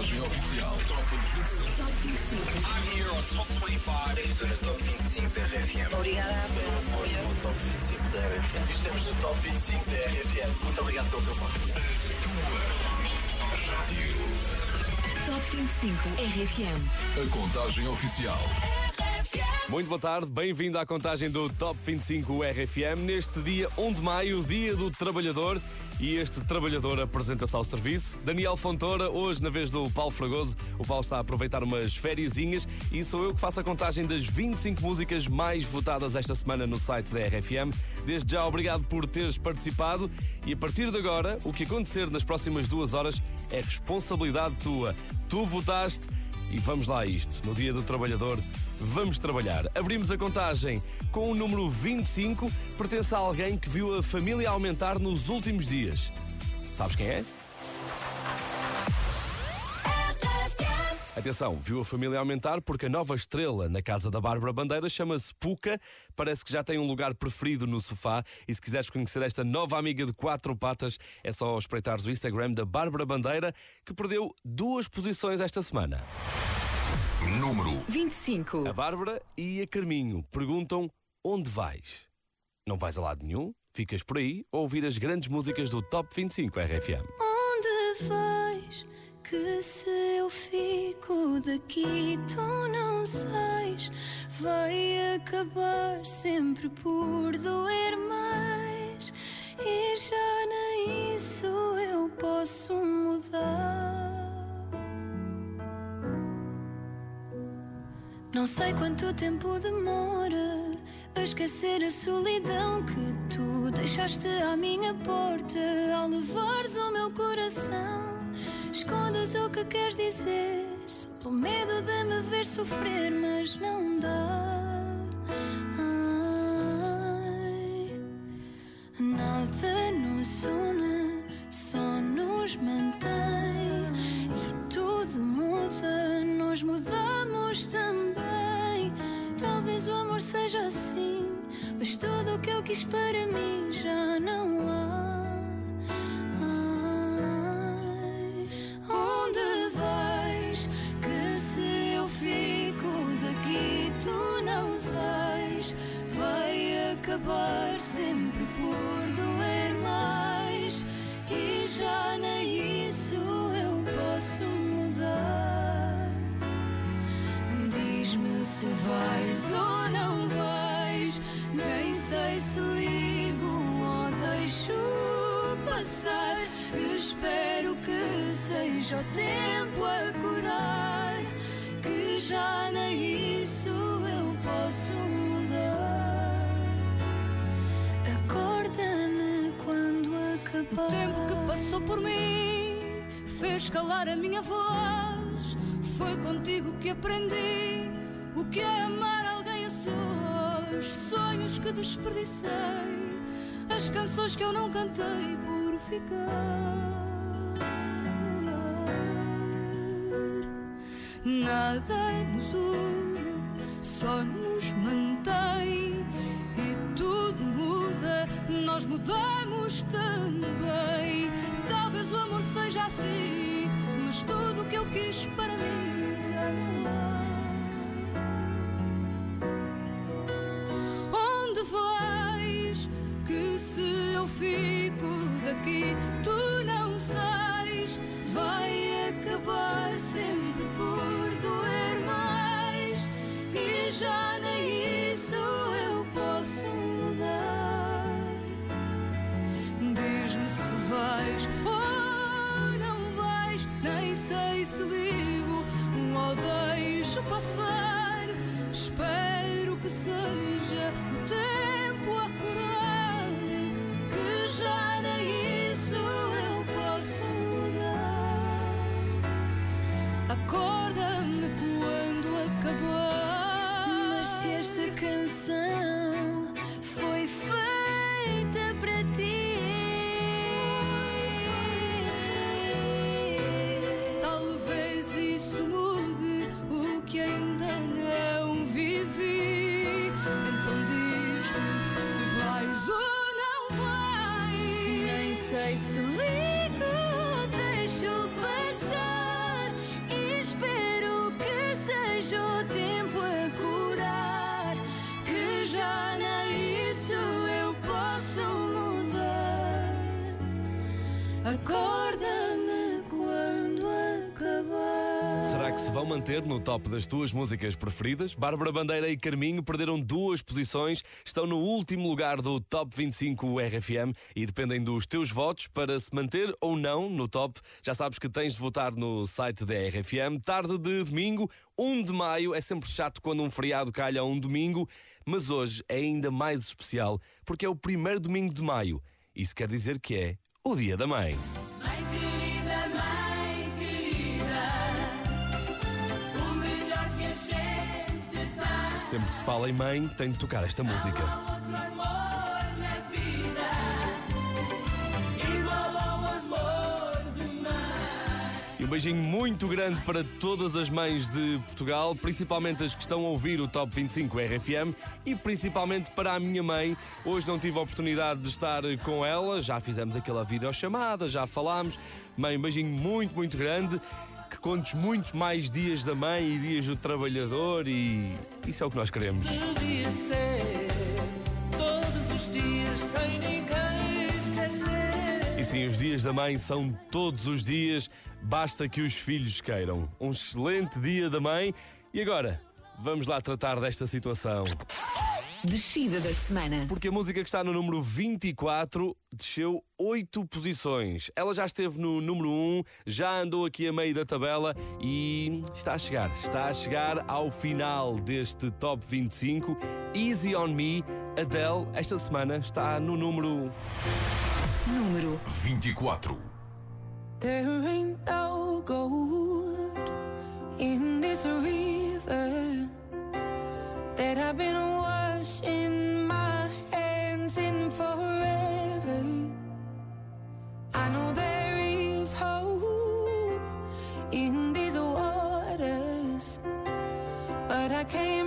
contagem oficial. Top 25. Top 25. I'm here on Top 25. Estou no Top 25 da RFM. Obrigada pelo apoio. No Top 25 da RFM. Estamos no Top 25 da RFM. Muito obrigado pelo teu voto. Top 25 RFM. A contagem oficial. Muito boa tarde, bem-vindo à contagem do Top 25 RFM neste dia 1 de maio, dia do trabalhador. E este trabalhador apresenta-se ao serviço. Daniel Fontoura, hoje na vez do Paulo Fragoso. O Paulo está a aproveitar umas fériasinhas e sou eu que faço a contagem das 25 músicas mais votadas esta semana no site da RFM. Desde já, obrigado por teres participado e a partir de agora, o que acontecer nas próximas duas horas é responsabilidade tua. Tu votaste e vamos lá a isto. No Dia do Trabalhador, vamos trabalhar. Abrimos a contagem com o número 25, pertence a alguém que viu a família aumentar nos últimos dias. Sabes quem é? Atenção, viu a família aumentar porque a nova estrela na casa da Bárbara Bandeira chama-se Puca. Parece que já tem um lugar preferido no sofá. E se quiseres conhecer esta nova amiga de quatro patas, é só espreitares o Instagram da Bárbara Bandeira, que perdeu duas posições esta semana. Número 25. A Bárbara e a Carminho perguntam onde vais? Não vais a lado nenhum? Ficas por aí a ouvir as grandes músicas do Top 25 RFM. Onde vais? Que se eu fico daqui, tu não sais. Vai acabar sempre por doer mais. E já nem isso eu posso mudar. Não sei quanto tempo demora a esquecer a solidão que tu deixaste à minha porta ao levares o meu coração. Escondas o que queres dizer, só pelo medo de me ver sofrer, mas não dá. Ai, nada nos une, só nos mantém. E tudo muda, nós mudamos também. Talvez o amor seja assim, mas tudo o que eu quis para mim já não há. Onde vais? Que se eu fico daqui, tu não sais. Vai acabar sempre se vais ou não vais. Nem sei se ligo ou deixo passar. Espero que seja o tempo a curar. Que já nem isso eu posso mudar. Acorda-me quando acabar. O tempo que passou por mim fez calar a minha voz. Foi contigo que aprendi o que é amar alguém a sós. Sonhos que desperdicei, as canções que eu não cantei por ficar. Nada nos une, só nos mantém. E tudo muda, nós mudamos também. Talvez o amor seja assim, mas tudo o que eu quis para mim já não. Fico se ligo, deixo passar espero que seja o tempo a curar. Que já nem isso eu posso mudar. Que se vão manter no top das tuas músicas preferidas? Bárbara Bandeira e Carminho perderam duas posições, estão no último lugar do Top 25 RFM e dependem dos teus votos para se manter ou não no top. Já sabes que tens de votar no site da RFM. Tarde de domingo, 1 de maio, é sempre chato quando um feriado calha a um domingo, mas hoje é ainda mais especial porque é o primeiro domingo de maio. Isso quer dizer que é o Dia da Mãe. Sempre que se fala em mãe, tem de tocar esta música. E um beijinho muito grande para todas as mães de Portugal, principalmente as que estão a ouvir o Top 25 RFM e principalmente para a minha mãe. Hoje não tive a oportunidade de estar com ela, já fizemos aquela videochamada, já falámos. Mãe, um beijinho muito, muito grande. Contes muitos mais dias da mãe e dias do trabalhador e isso é o que nós queremos. Devia ser todos os dias sem ninguém esquecer. E sim, os dias da mãe são todos os dias, basta que os filhos queiram. Um excelente dia da mãe. E agora, vamos lá tratar desta situação. Descida da semana. Porque a música que está no número 24 desceu 8 posições. Ela já esteve no número 1, já andou aqui a meio da tabela e está a chegar. Está a chegar ao final deste Top 25. Easy on Me, Adele, esta semana está no número. Número 24. There ain't no gold in this river that I've been washing my hands in forever. I know there is hope in these waters, but I can't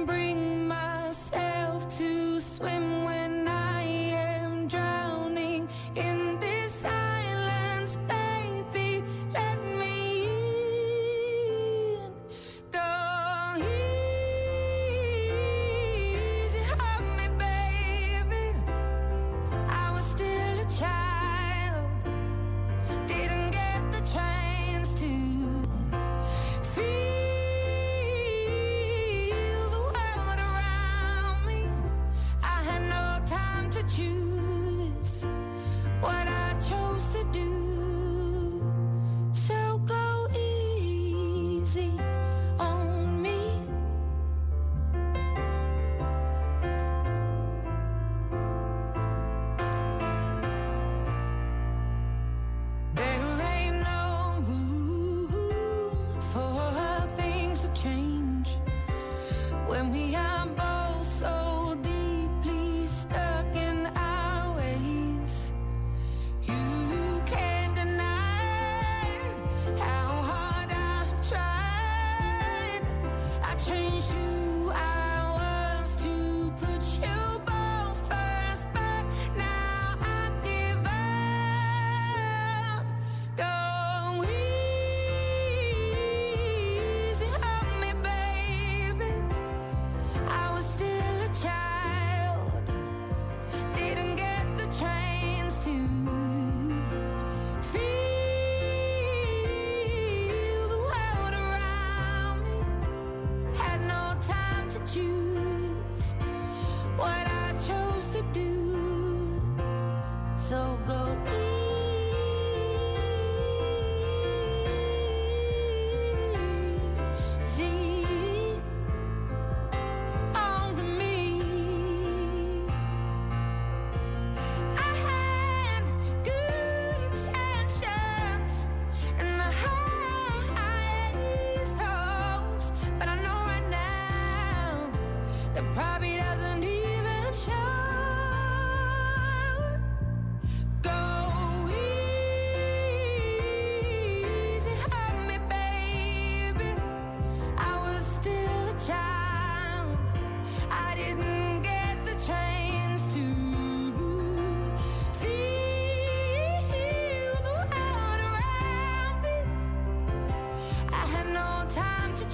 change. When we are both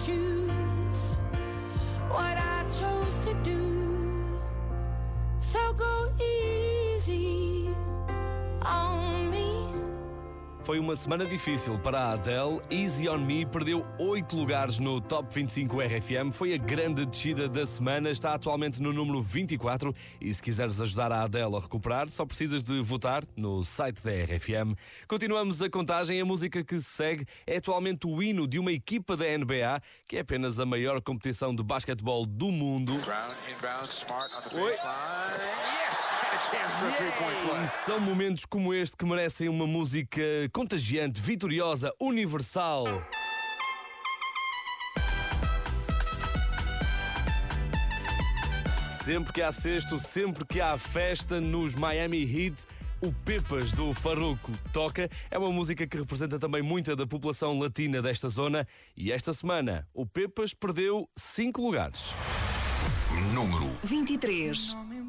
choose what I chose to do. Foi uma semana difícil para a Adele. Easy on Me perdeu 8 lugares no Top 25 RFM. Foi a grande descida da semana. Está atualmente no número 24. E se quiseres ajudar a Adele a recuperar, só precisas de votar no site da RFM. Continuamos a contagem. A música que se segue é atualmente o hino de uma equipa da NBA, que é apenas a maior competição de basquetebol do mundo. Brown inbound, smart on the Oi. baseline. Yes! E são momentos como este que merecem uma música contagiante, vitoriosa, universal. Sempre que há sexto, sempre que há festa nos Miami Heat, o Pepas do Farruco toca. É uma música que representa também muita da população latina desta zona. E esta semana, o Pepas perdeu 5 lugares. Número 23.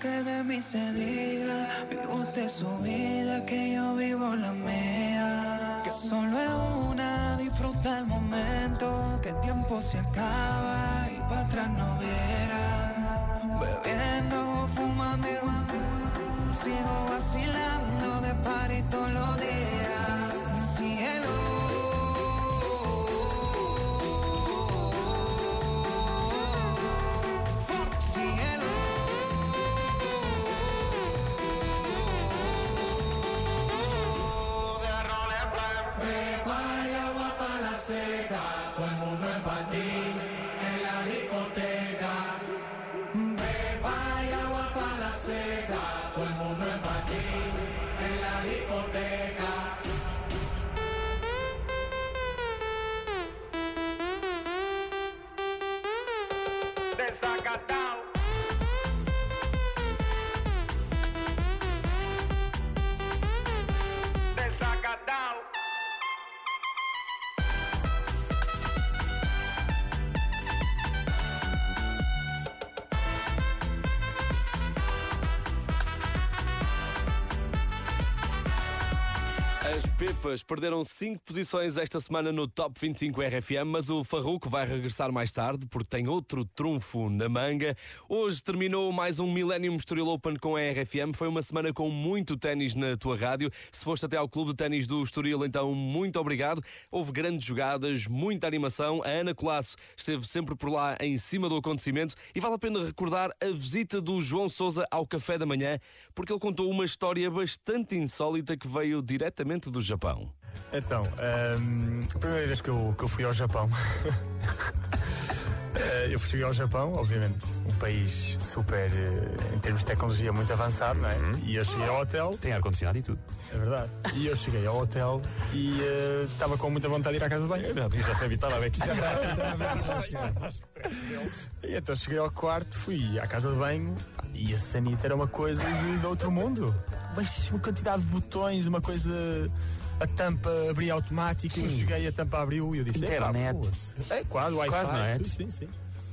Que de mí se diga, vive usted su vida, que yo vivo la mía. Que solo es una, disfruta el momento, que el tiempo se acaba y para atrás no verá. Bebiendo, fumando, y sigo vacilando de party todos los días. Perderam 5 posições esta semana no Top 25 RFM, mas o Farruco vai regressar mais tarde porque tem outro trunfo na manga. Hoje terminou mais um Millennium Estoril Open com a RFM. Foi uma semana com muito ténis na tua rádio. Se foste até ao Clube de Ténis do Estoril, então muito obrigado. Houve grandes jogadas, muita animação. A Ana Colasso esteve sempre por lá em cima do acontecimento e vale a pena recordar a visita do João Sousa ao café da manhã, porque ele contou uma história bastante insólita que veio diretamente do Japão. Então, ahm, a primeira vez que eu, que eu fui ao Japão, eh, eu cheguei ao Japão, obviamente, um país super, eh, em termos de tecnologia, muito avançado, não é? E eu cheguei ao hotel. Tem ar-condicionado e tudo. É verdade. E eu cheguei ao hotel e eh, estava com muita vontade de ir à casa de banho. Já, já se evitava a ver que isto E então cheguei ao quarto, fui à casa de banho e a sanita era uma coisa de, de outro mundo. Mas uma quantidade de botões, uma coisa. A tampa abria automática, eu Sim. cheguei, a tampa abriu e eu disse: "Epá, Internet. boa-se." É quase, Wi-Fi. Quase, não é? tudo, Sim, sim.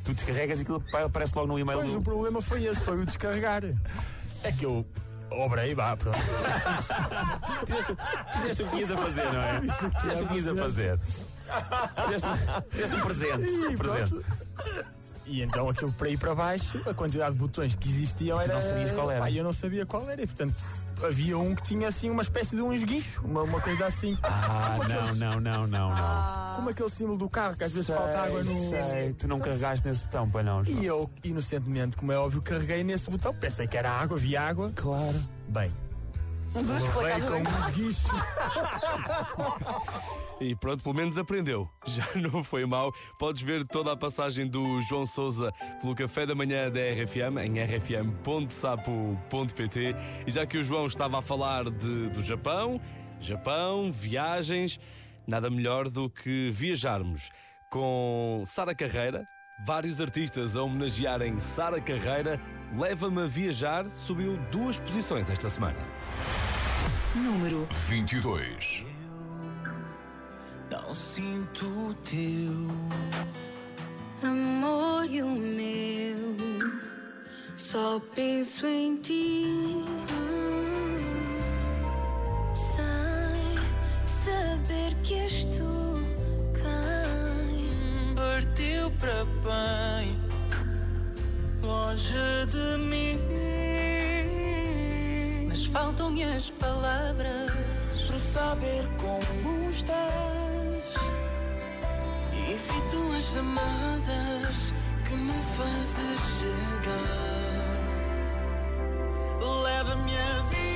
Tu descarregas e aquilo pa- aparece logo no e-mail Pois do... o problema foi esse, foi o descarregar. É que eu obrei, vá, pronto. Fizeste, o que ias a fazer, não é? Fizeste o que ias a fazer. Fizeste, um presente. E um presente. E então aquilo para ir para baixo, a quantidade de botões que existiam era. não sabias qual era. Pá, eu não sabia qual era, e portanto havia um que tinha assim uma espécie de um esguicho, uma, uma coisa assim. Ah, como, não, aqueles- não, não, não, não. como aquele símbolo do carro que às vezes falta água no. Sei, tu não carregaste nesse botão, pois não. João. E eu, inocentemente, como é óbvio, carreguei nesse botão. Pensei que era água, havia água. Claro. Bem. Levei com um esguicho. E pronto, pelo menos aprendeu. Já não foi mal. Podes ver toda a passagem do João Sousa pelo café da manhã da RFM em rfm.sapo.pt. E já que o João estava a falar de, do Japão, Japão, viagens, nada melhor do que viajarmos com Sara Carreira. Vários artistas a homenagearem Sara Carreira. Leva-me a viajar subiu duas posições esta semana. Número 22. Não sinto o teu Amor e o meu, só penso em ti. Sem saber que és tu quem partiu para bem, longe de mim. Faltam-me as palavras Para saber como estás, evito as chamadas que me fazes chegar. Leva-me a viajar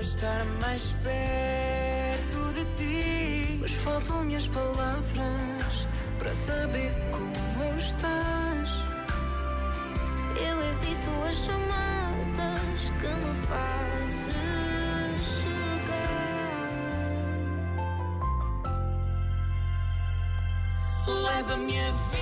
Para estar mais perto de ti mas faltam-me as palavras para saber como estás. Eu evito as chamadas que me fazes chegar. Leva-me a viajar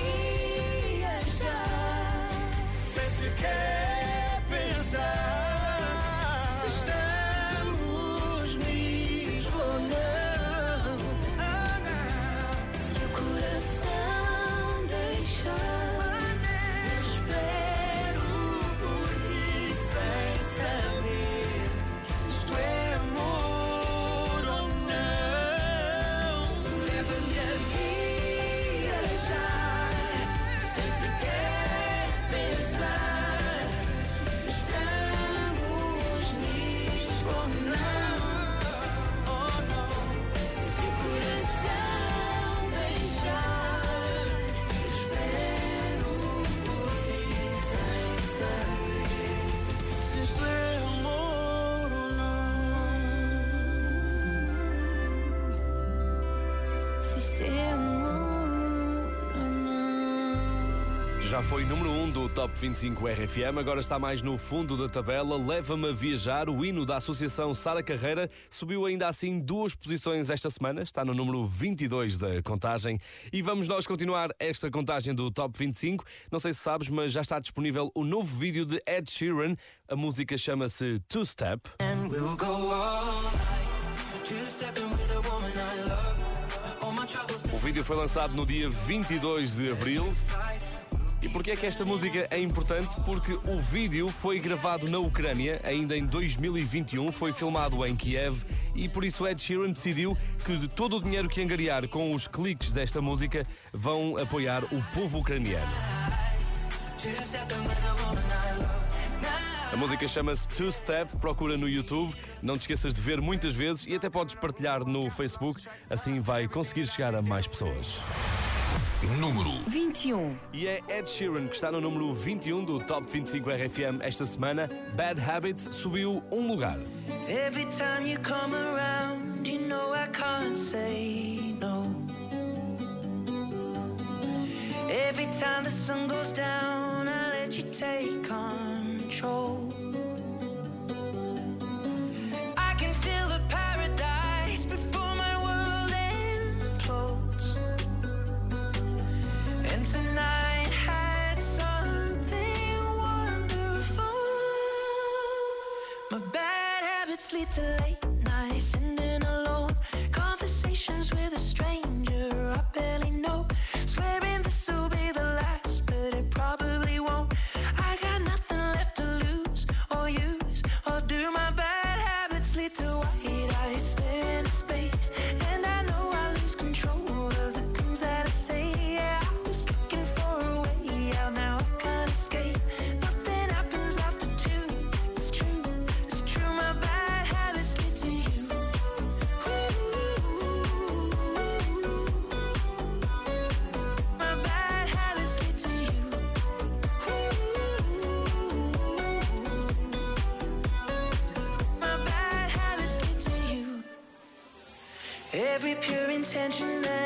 Já foi número 1 um do Top 25 RFM, agora está mais no fundo da tabela. Leva-me a viajar. O hino da Associação Sara Carreira subiu ainda assim duas posições esta semana, está no número 22 da contagem. E vamos nós continuar esta contagem do Top 25. Não sei se sabes, mas já está disponível o novo vídeo de Ed Sheeran. A música chama-se Two Step. And we'll go all night, two-stepping with a woman I love. All my troubles O vídeo foi lançado no dia 22 de abril. E porquê é que esta música é importante? Porque o vídeo foi gravado na Ucrânia, ainda em 2021, foi filmado em Kiev e por isso Ed Sheeran decidiu que de todo o dinheiro que angariar com os cliques desta música vão apoiar o povo ucraniano. A música chama-se Two Step, procura no YouTube, não te esqueças de ver muitas vezes e até podes partilhar no Facebook, assim vai conseguir chegar a mais pessoas. Número 21. E é Ed Sheeran que está no número 21 do Top 25 RFM esta semana. Bad Habits subiu um lugar. Every time you come around, you know I can't say no. Every time the sun goes down, I let you take control. I can feel the paradise before my world implodes. And tonight had something wonderful. My bad habits lead to late Every pure intention ends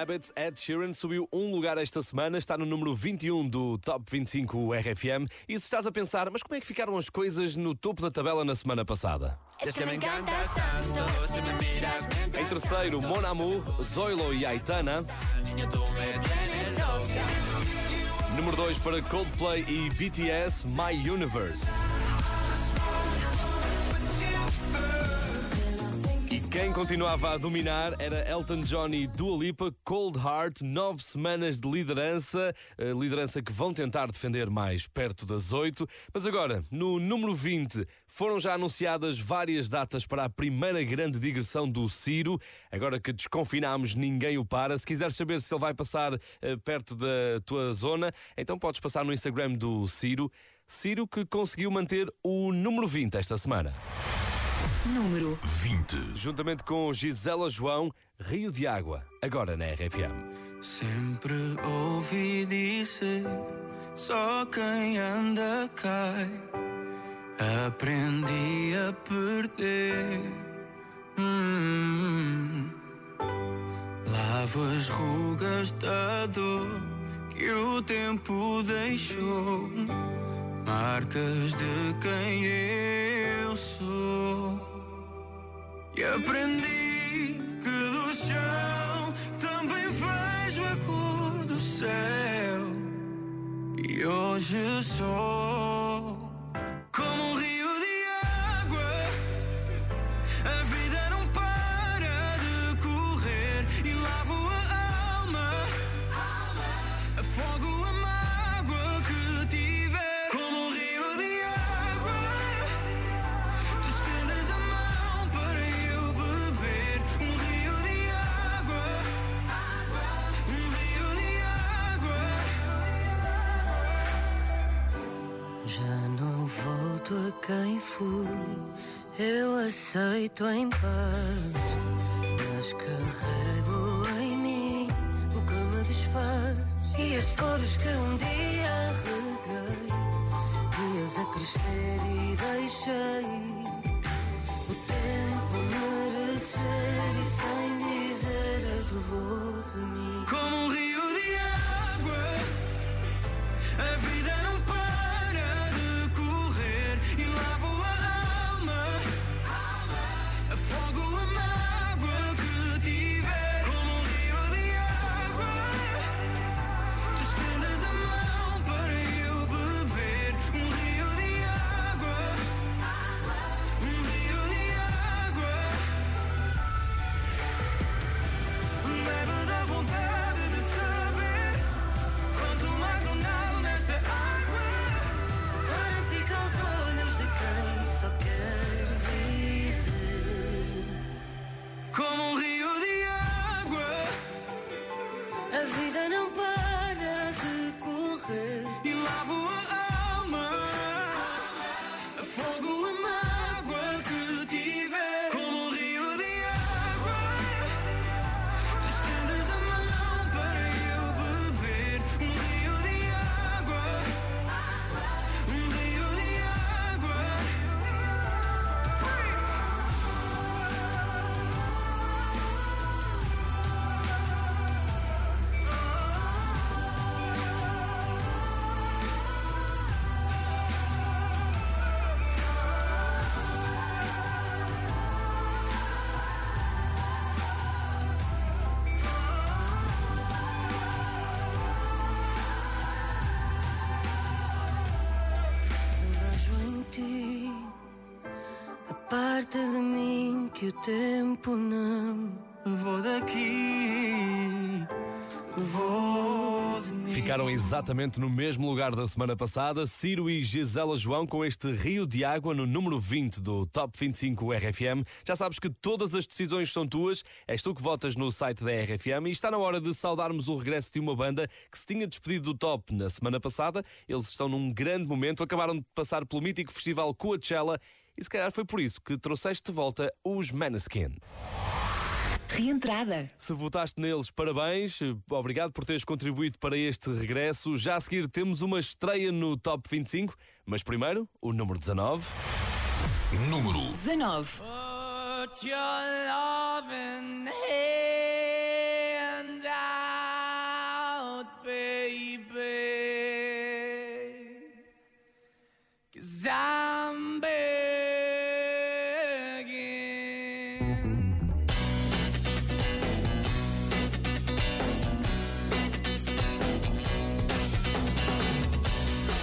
Habits, Ed Sheeran subiu um lugar esta semana, está no número 21 do Top 25 RFM. E se estás a pensar, mas como é que ficaram as coisas no topo da tabela na semana passada? Es que me encantas tanto, si me miras Em terceiro, Mon Amour, Zoilo e Aitana. Número 2 para Coldplay e BTS, My Universe. Quem continuava a dominar era Elton John e Dua Lipa, Cold Heart, nove semanas de liderança, eh, liderança que vão tentar defender mais perto das oito. Mas agora, no número 20, foram já anunciadas várias datas para a primeira grande digressão do Ciro. Agora que desconfinámos, ninguém o para. Se quiseres saber se ele vai passar eh, perto da tua zona, então podes passar no Instagram do Ciro. Ciro que conseguiu manter o número 20 esta semana. Número 20. Juntamente com Gisela João, Rio de Água, agora na RFM. Sempre ouvi dizer: só quem anda cai. Aprendi a perder. Hum. Lavo as rugas da dor que o tempo deixou. Marcas de quem eu sou. E aprendi que do chão também vejo a cor do céu. E hoje sou como um rio de água. A quem fui, eu aceito em paz, mas carrego em mim o que me desfaz e as flores que um dia reguei, dias a crescer e deixei. O tempo merecer e sem dizer as levou de mim. Como um rio de água, a vida não para parte de mim que o tempo não vou daqui. Ficaram exatamente no mesmo lugar da semana passada, Ciro e Gisela João com este Rio de Água no número 20 do Top 25 RFM. Já sabes que todas as decisões são tuas, és tu que votas no site da RFM e está na hora de saudarmos o regresso de uma banda que se tinha despedido do top na semana passada. Eles estão num grande momento, acabaram de passar pelo mítico festival Coachella e se calhar foi por isso que trouxeste de volta os Maneskin. Reentrada. Se votaste neles, parabéns. Obrigado por teres contribuído para este regresso. Já a seguir temos uma estreia no Top 25, mas primeiro, o número 19. Número 19. Put your loving hand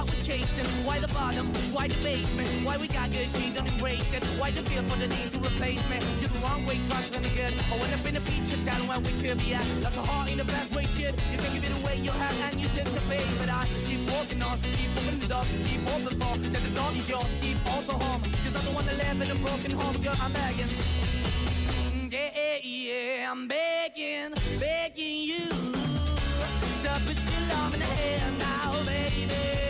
why we're chasing, why the bottom, why the basement, why we got good, she don't embrace it, why the feel for the need to replace me. You're the wrong way, trying to good. I went up in a feature town where we could be at, like a heart in the best way, shit. You can give it away, you have, and you tend to pay, but I keep walking on, keep moving the door, keep open for that the dog is yours, keep also home, cause I'm the one that live in a broken home, girl, I'm begging. Mm, yeah, yeah, I'm begging, begging you to put your love in the hand now, baby.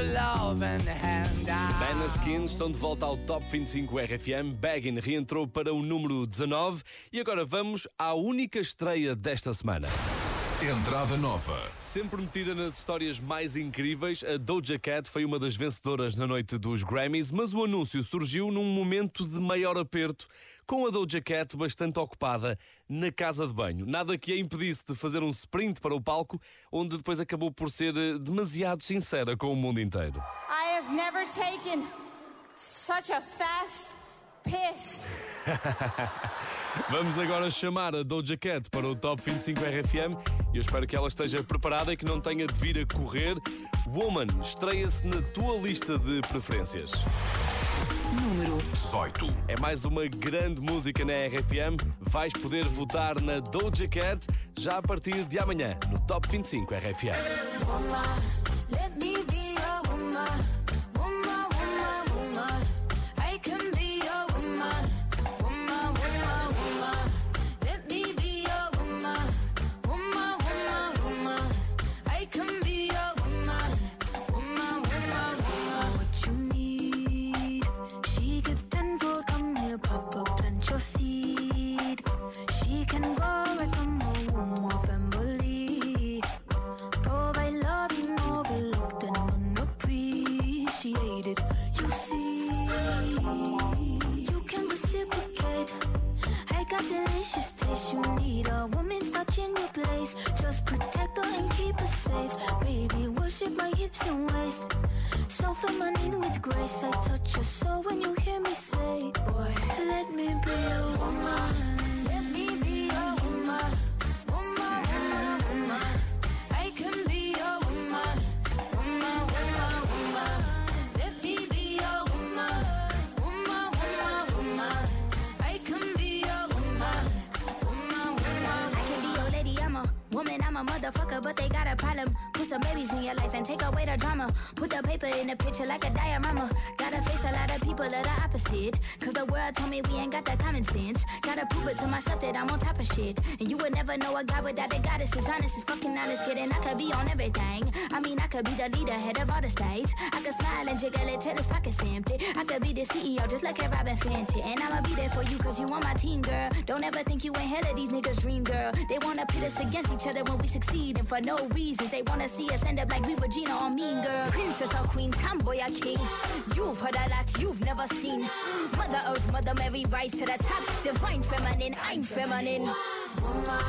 put your loving hand out. Bem, na seguinte, estão de volta ao Top 25 RFM. Baggin reentrou para o número 19 e agora vamos à única estreia desta semana. Entrada nova. Sempre metida nas histórias mais incríveis, a Doja Cat foi uma das vencedoras na noite dos Grammys, mas o anúncio surgiu num momento de maior aperto, com a Doja Cat bastante ocupada na casa de banho. Nada que a impedisse de fazer um sprint para o palco, onde depois acabou por ser eh, demasiado sincera com o mundo inteiro. I have never taken such a fast piss. Vamos agora chamar a Doja Cat para o Top 25 RFM e eu espero que ela esteja preparada e que não tenha de vir a correr. Woman estreia-se na tua lista de preferências. Número 18. É mais uma grande música na RFM. Vais poder votar na Doja Cat já a partir de amanhã no Top 25 RFM. Let and waist. So with grace. I touch your soul when you hear me say, Boy, let me be a woman. Let me be a woman. Woman, woman, woman. I can be woman. Woman, woman, woman. Let me be woman. Woman, woman, woman. I can be woman. Woman, woman. I can be your lady. I'm a woman. I'm a motherfucker and take away the drama. Put the paper in the picture like a diorama. Gotta face a lot of people that are opposite. Cause the world told me we ain't got that common sense. Gotta prove it to myself that I'm on top of shit. And you would never know a guy without a goddess is honest, is fucking honest, kidding. I could be on everything. I mean, could be the leader, head of all the states. I could smile and jiggle it till his pockets empty. I could be the CEO, just like a Robin Fenty. And I'ma be there for you, cause you on my team, girl. Don't ever think you ain't hell of these niggas' dream, girl. They wanna pit us against each other when we succeed, and for no reasons. They wanna see us end up like we Regina or Mean Girl. Princess or Queen, tomboy or king. You've heard a lot you've never seen. Mother Earth, Mother Mary, rise to the top. Divine feminine, I'm feminine. Woman,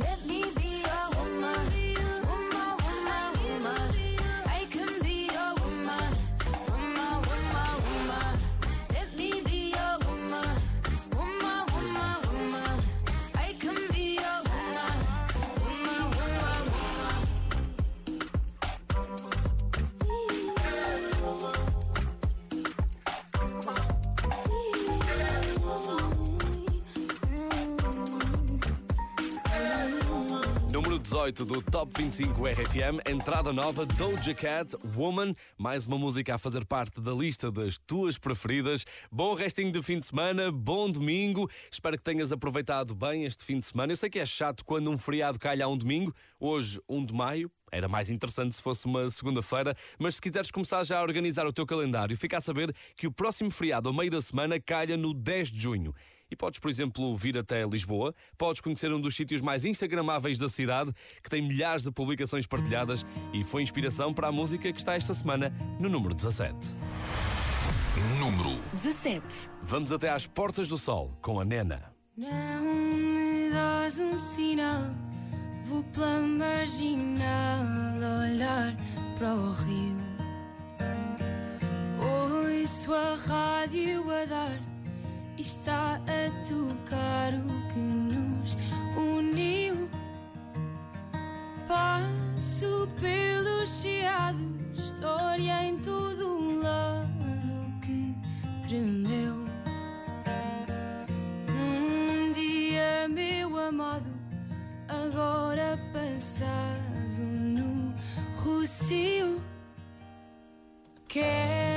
let me be a. Woman, woman, 18 do Top 25 RFM, entrada nova Doja Cat, Woman, mais uma música a fazer parte da lista das tuas preferidas. Bom restinho de fim de semana, bom domingo. Espero que tenhas aproveitado bem este fim de semana. Eu sei que é chato quando um feriado calha a um domingo, hoje 1 de maio. Era mais interessante se fosse uma segunda-feira, mas se quiseres começar já a organizar o teu calendário, fica a saber que o próximo feriado, ao meio da semana, calha no 10 de junho. E podes, por exemplo, vir até Lisboa, podes conhecer um dos sítios mais instagramáveis da cidade, que tem milhares de publicações partilhadas e foi inspiração para a música que está esta semana no número 17. Número 17. Vamos até às Portas do Sol com a Nena. Não me dás um sinal, vou pela marginal olhar para o rio. Ouço a rádio a dar, está a tocar o que nos uniu. Passo pelos chiados, história em todo um lado que tremeu. Um dia, meu amado, agora passado no Rocio. Quer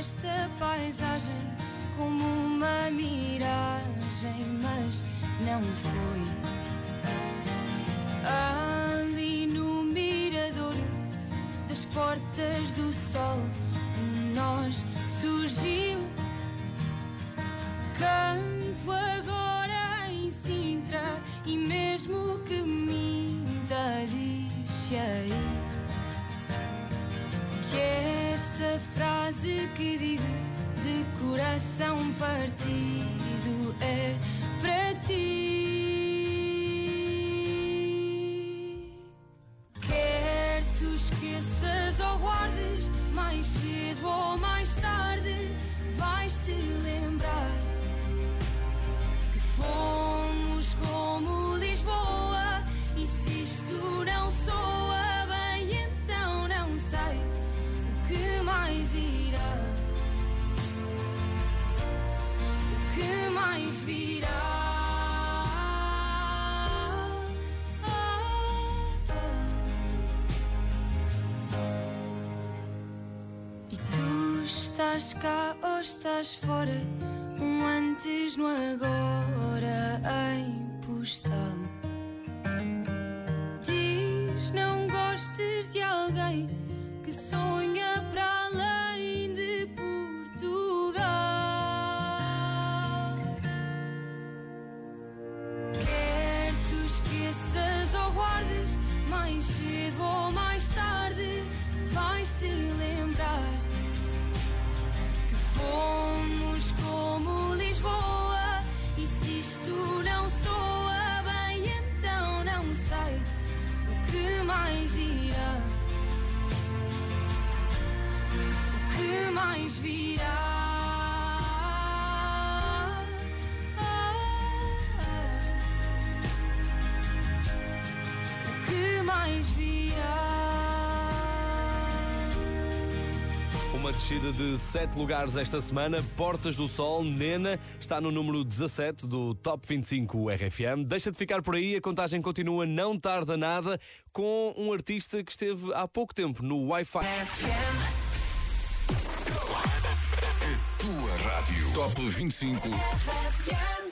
Esta paisagem como uma miragem, mas não foi. Ali no mirador das portas do sol, um nós surgiu. Canto agora em Sintra e mesmo que minta, diz aí que esta frase que digo de coração partido é estás fora? Um antes no agora em postal. Descida de 7 lugares esta semana. Portas do Sol, Nena, está no número 17 do Top 25 RFM. Deixa de ficar por aí, a contagem continua, não tarda nada, com um artista que esteve há pouco tempo no Wi-Fi. Tua rádio. Top 25.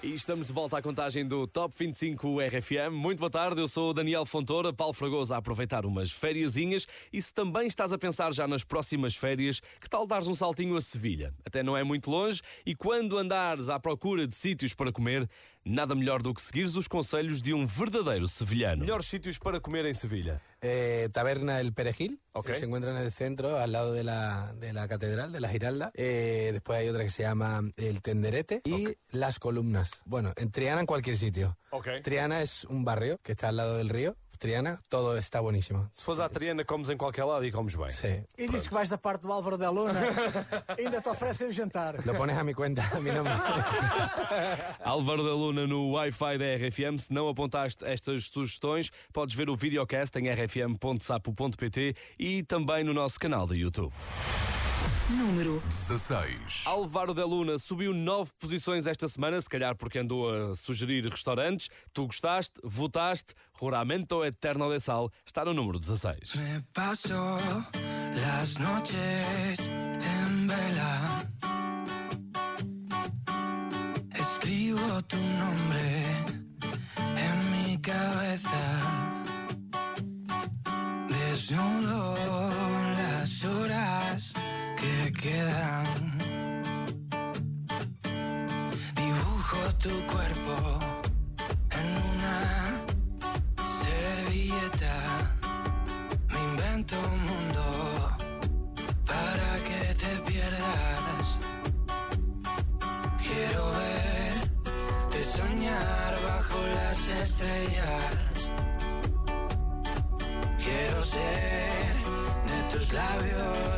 E estamos de volta à contagem do Top 25 RFM. Muito boa tarde, eu sou o Daniel Fontoura, Paulo Fragoso a aproveitar umas fériasinhas. E se também estás a pensar já nas próximas férias, que tal dares um saltinho a Sevilha? Até não é muito longe e quando andares à procura de sítios para comer, nada melhor do que seguires os conselhos de um verdadeiro sevilhano. Melhores sítios para comer em Sevilha? Eh, Taberna El Perejil, Ok. que se encuentra en el centro, al lado de la, de la catedral, de la Giralda. Eh, después hay otra que se llama El Tenderete y Las Columnas. Bueno, en Triana en cualquier sitio. Ok. Triana es un barrio que está al lado del río. Triana, todo está buenísimo. Se fores à Triana, comes em qualquer lado e comes bem. Sí. E dizes que vais da parte do Álvaro da Luna, ainda te oferecem o jantar. Lo pones a mi cuenta, a mi nombre. Álvaro da Luna no Wi-Fi da RFM. Se não apontaste estas sugestões, podes ver o videocast em rfm.sapo.pt e também no nosso canal de YouTube. Número 16. Álvaro da Luna subiu nove posições esta semana, se calhar porque andou a sugerir restaurantes. Tu gostaste, votaste. Juramento Eterno de Sal está no número 16. Me paso las noches en vela. Escribo tu nombre en mi cabeza. Desnudo quedan. Dibujo tu cuerpo en una servilleta. Me invento un mundo para que te pierdas. Quiero verte soñar bajo las estrellas. Quiero ser de tus labios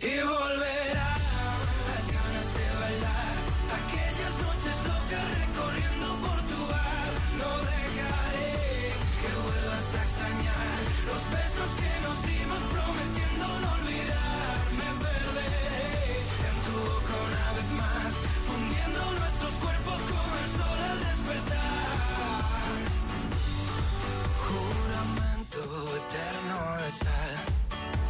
Y volverán las ganas de bailar. Aquellas noches locas recorriendo Portugal. No dejaré que vuelvas a extrañar Los besos que nos dimos prometiendo no olvidar. Me perderé en tu boca una vez más Fundiendo nuestros cuerpos como el sol al despertar. Juramento eterno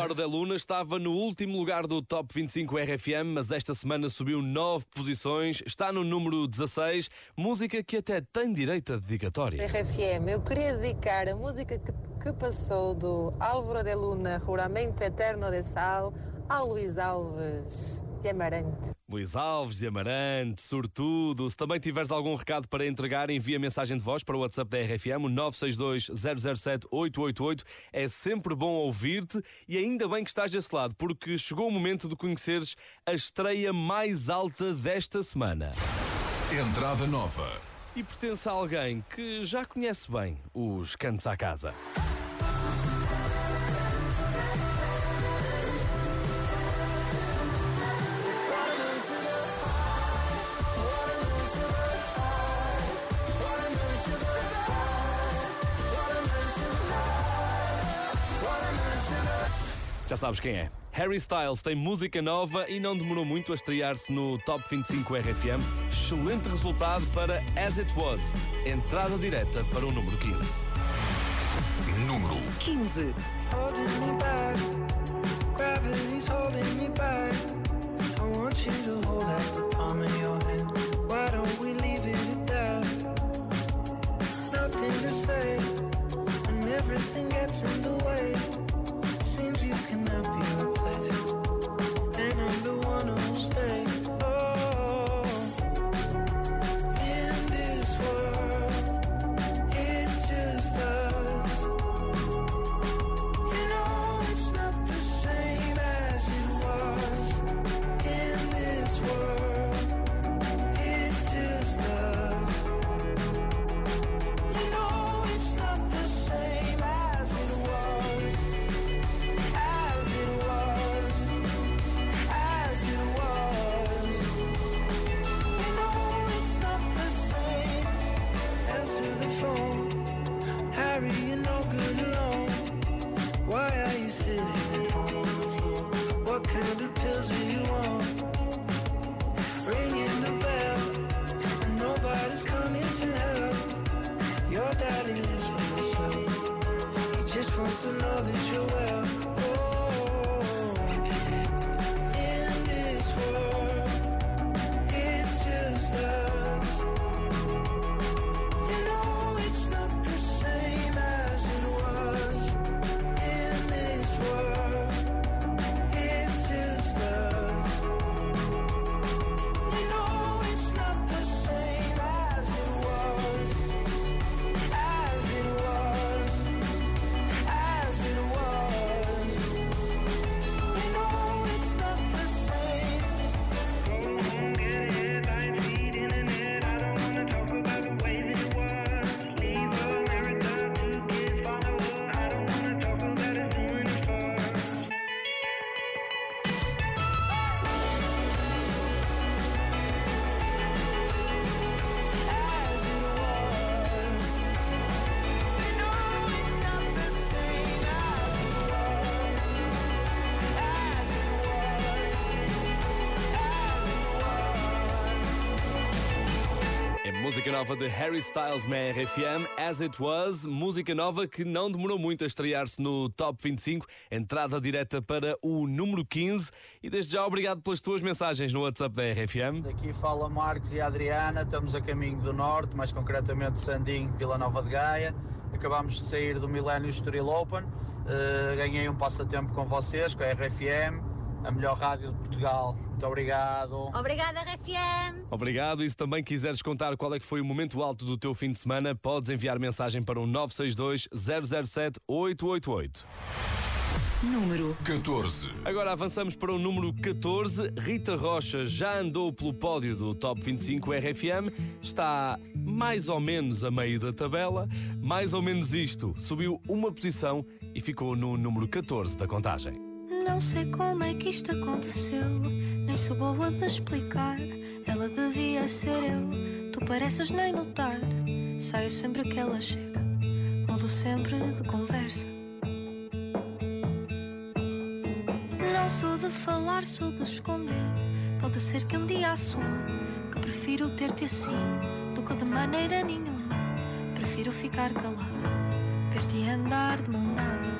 Álvaro de Luna estava no último lugar do Top 25 RFM, mas esta semana subiu 9 posições, está no número 16, música que até tem direito a dedicatória. RFM, eu queria dedicar a música que, que passou do Álvaro de Luna, Juramento Eterno de Sal, ao Luís Alves de Amarante. Luís Alves de Amarante, sortudo. Se também tiveres algum recado para entregar, envia mensagem de voz para o WhatsApp da RFM, o 962-007-888. É sempre bom ouvir-te e ainda bem que estás desse lado, porque chegou o momento de conheceres a estreia mais alta desta semana. Entrada nova. E pertence a alguém que já conhece bem os cantos à casa. Já sabes quem é. Harry Styles tem música nova e não demorou muito a estrear-se no Top 25 RFM. Excelente resultado para As It Was. Entrada direta para o número 15. Número 15. holding me back. Gravity's holding me back. I want you to hold out the palm of your hand. Why don't we leave it at that? Nothing to say, and everything gets in the way. you can never música nova de Harry Styles na RFM, As It Was, música nova que não demorou muito a estrear-se no Top 25, entrada direta para o número 15. E desde já, obrigado pelas tuas mensagens no WhatsApp da RFM. Daqui fala Marcos e Adriana, estamos a caminho do Norte, mais concretamente Sandinho, Vila Nova de Gaia. Acabámos de sair do Millennium Estoril Open, Eh, ganhei um passatempo com vocês, com a RFM, a melhor rádio de Portugal. Muito obrigado. Obrigada, RFM. Obrigado. E se também quiseres contar qual é que foi o momento alto do teu fim de semana, podes enviar mensagem para o 962 007 888. Número 14. Agora avançamos para o número 14. Rita Rocha já andou pelo pódio do Top 25 RFM, está mais ou menos a meio da tabela, mais ou menos isto, subiu uma posição e ficou no número 14 da contagem. Não sei como é que isto aconteceu, nem sou boa de explicar. Ela devia ser eu, tu pareces nem notar. Saio sempre que ela chega, mudo sempre de conversa. Não sou de falar, sou de esconder. Pode ser que um dia assuma que prefiro ter-te assim do que de maneira nenhuma. Prefiro ficar calada, ver-te andar de mão dada.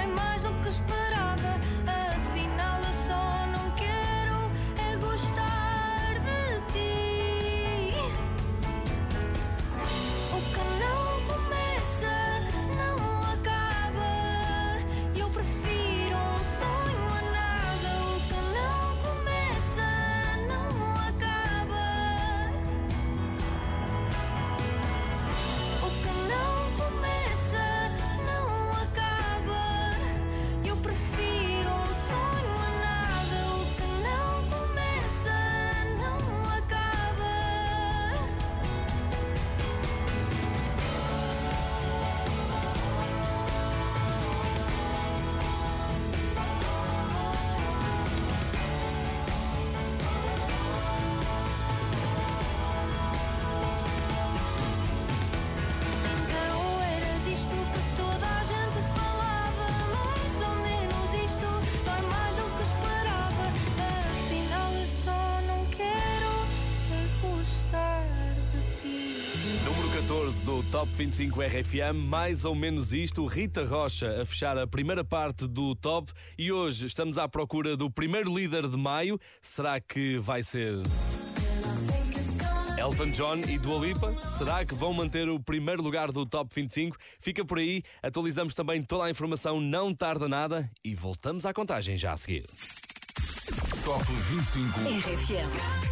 Dói mais do que esperava. Top 25 RFM, mais ou menos isto, Rita Rocha a fechar a primeira parte do Top e hoje estamos à procura do primeiro líder de maio. Será que vai ser Elton John e Dua Lipa? Será que vão manter o primeiro lugar do Top 25? Fica por aí, atualizamos também toda a informação, não tarda nada e voltamos à contagem já a seguir. Top 25 RFM.